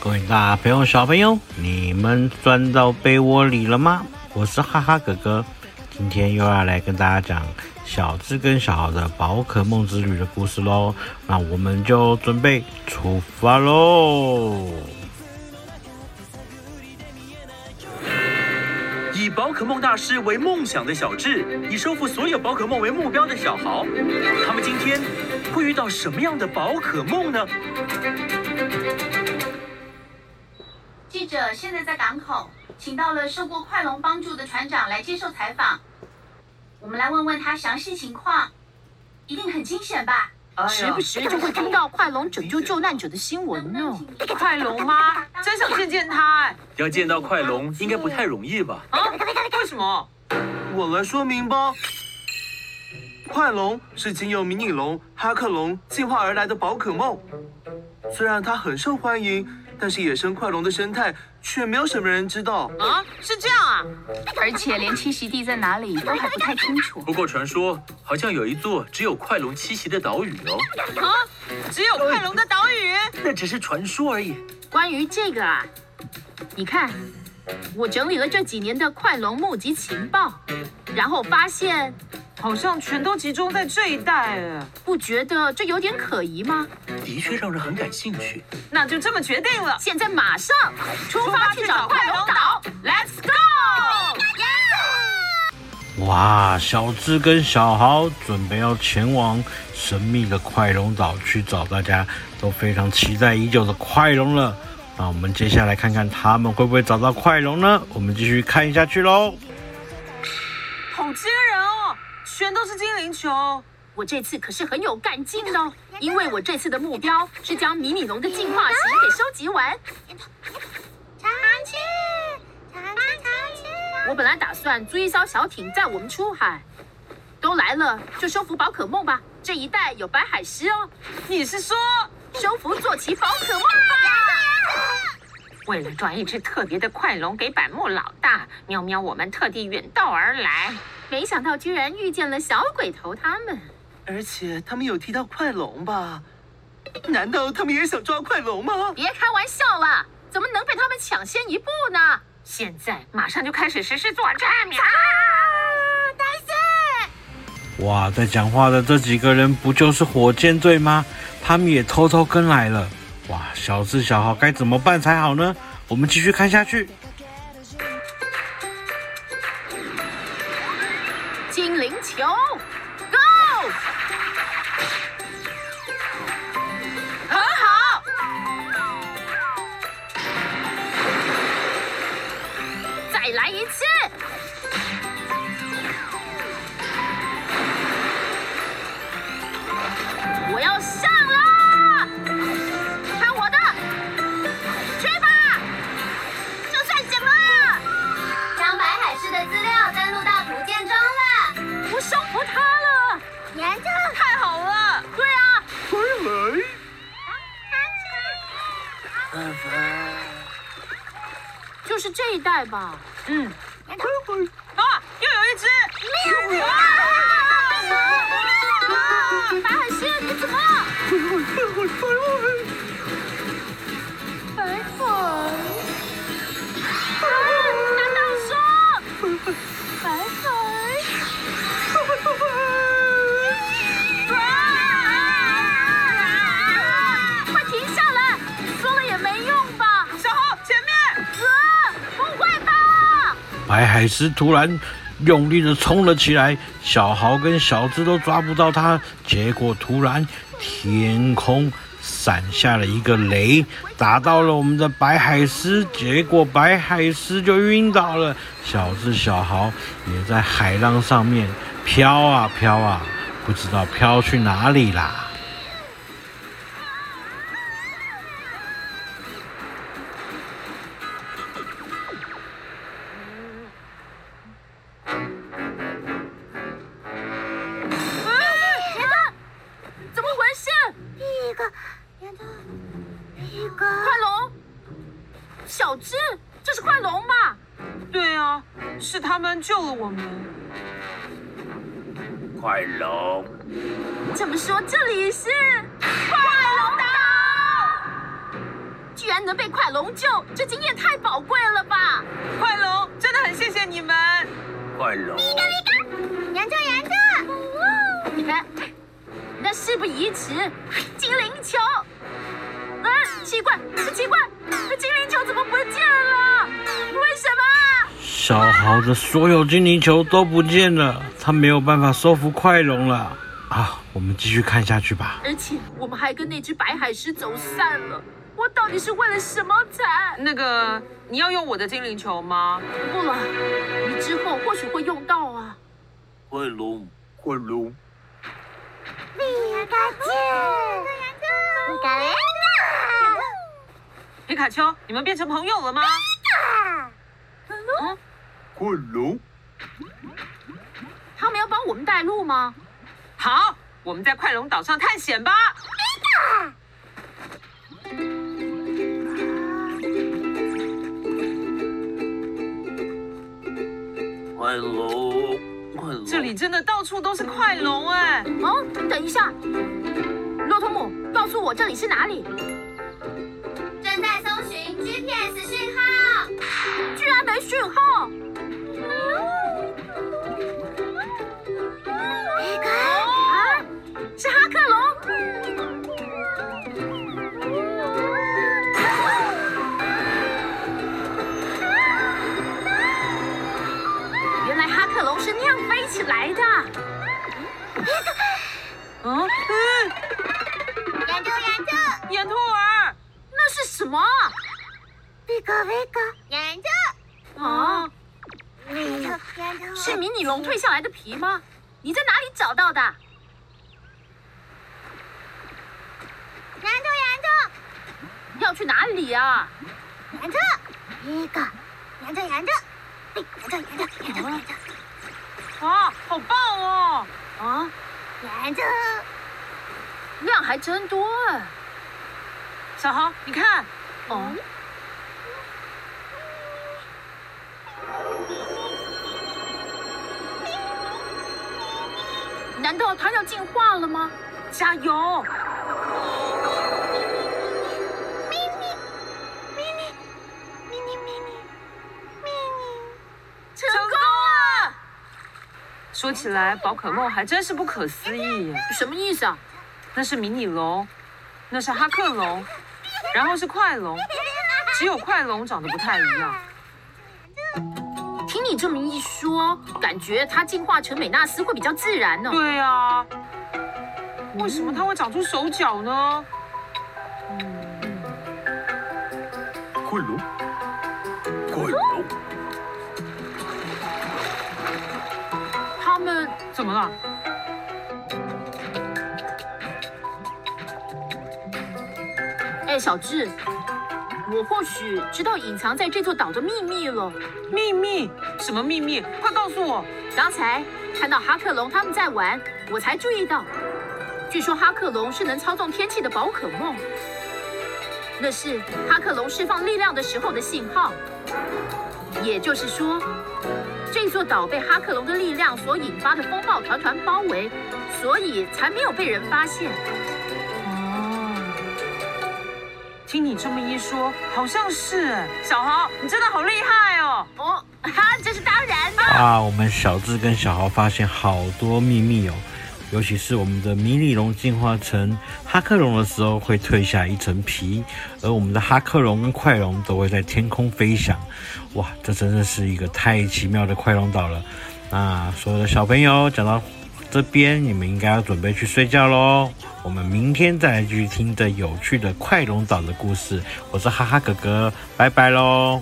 各位大朋友、小朋友，你们钻到被窝里了吗？我是哈哈哥哥，今天又要来跟大家讲小智跟小豪的宝可梦之旅的故事喽。那我们就准备出发喽！以宝可梦大师为梦想的小智，以收复所有宝可梦为目标的小豪，他们今天会遇到什么样的宝可梦呢？记者现在在港口，请到了受过快龙帮助的船长来接受采访。我们来问问他详细情况，一定很惊险吧？时不时就会听到快龙拯救救难者的新闻呢。快龙吗？真想见见他哎！要见到快龙应该不太容易吧？啊？为什么？我来说明吧。快龙是经由迷你龙、哈克龙进化而来的宝可梦，虽然它很受欢迎，但是野生快龙的生态却没有什么人知道。啊，是这样啊？而且连栖息地在哪里都还不太清楚。不过传说好像有一座只有快龙栖息的岛屿哦。啊，只有快龙的岛屿？那只是传说而已。关于这个啊，你看，我整理了这几年的快龙目击情报，然后发现。好像全都集中在这一带，不觉得这有点可疑吗？的确让人很感兴趣。那就这么决定了，现在马上出发去找快龙岛，Let's go！哇，小智跟小豪准备要前往神秘的快龙岛去找大家都非常期待已久的快龙了。那我们接下来看看他们会不会找到快龙呢？我们继续看下去喽。好惊人哦！全都是精灵球，我这次可是很有干劲的哦，因为我这次的目标是将迷你龙的进化型给收集完。长青，长青，长气！我本来打算租一艘小艇载我们出海，都来了就收服宝可梦吧。这一带有白海狮哦。你是说 收服坐骑宝可梦吧？为了抓一只特别的快龙给板木老大，喵喵，我们特地远道而来。没想到居然遇见了小鬼头他们，而且他们有提到快龙吧？难道他们也想抓快龙吗？别开玩笑了，怎么能被他们抢先一步呢？现在马上就开始实施作战！啊！大师！哇，在讲话的这几个人不就是火箭队吗？他们也偷偷跟来了。哇，小智、小豪该怎么办才好呢？我们继续看下去。就是这一带吧？嗯。啊，又有一只！喵！白海蟹，你怎么了？海狮突然用力的冲了起来，小豪跟小智都抓不到它，结果突然天空闪下了一个雷，打到了我们的白海狮，结果白海狮就晕倒了，小智、小豪也在海浪上面飘啊飘啊，不知道飘去哪里啦。小智，这是快龙吧？对啊，是他们救了我们。快龙，这么说这里是快龙岛？居然能。被快龙救，这经验太宝贵了吧！快龙，真的很谢谢你们。快龙，研究研究，你看，那事不宜迟，精灵球。嗯，奇怪，奇怪，精灵球怎么不见了？为什么？小豪的所有精灵球都不见了，他没有办法收服快龙了。啊，我们继续看下去吧。而且我们还跟那只白海狮走散了，我到底是为了什么才……那个，你要用我的精灵球吗？不了，你之后或许会用到啊。快龙，快龙，皮卡丘，你们变成朋友了吗？嗯，快龙，他们要帮我们带路吗？好，我们在快龙岛上探险吧。快龙，快龙，这里真的到处都是快龙哎！哦，等一下，骆驼姆，告诉我这里是哪里？正在搜寻 GPS 讯号，居然没讯号。皮卡皮卡，研究，啊，是迷你龙蜕下来的皮吗？你在哪里找到的？研究研究，要去哪里啊？研究，皮卡，研究研究，研究研究研究研究，哇，好棒哦！啊，研究，量还真多哎。小豪，你看，哦，难道它要进化了吗？加油！咪咪，咪咪，咪咪咪咪，咪咪，成功了！说起来，宝可梦还真是不可思议耶。什么意思啊？那是迷你龙，那是哈克龙，然后是快龙，只有快龙长得不太一样。听你这么一说，感觉它进化成美纳斯会比较自然呢。对啊，为什么它会长出手脚呢？困龙，困龙，他们怎么了？哎，小智，我或许知道隐藏在这座岛的秘密了。秘密？什么秘密？快告诉我！刚才看到哈克龙他们在玩，我才注意到。据说哈克龙是能操纵天气的宝可梦，那是哈克龙释放力量的时候的信号。也就是说，这座岛被哈克龙的力量所引发的风暴团团包围，所以才没有被人发现。听你这么一说，好像是。小豪，你真的好厉害哦！哦，哈，这是当然的。啊，我们小智跟小豪发现好多秘密哦，尤其是我们的迷你龙进化成哈克龙的时候，会褪下一层皮，而我们的哈克龙跟快龙都会在天空飞翔。哇，这真的是一个太奇妙的快龙岛了。那所有的小朋友讲到这边，你们应该要准备去睡觉喽。我们明天再来继续听这有趣的快龙岛的故事。我是哈哈哥哥，拜拜喽。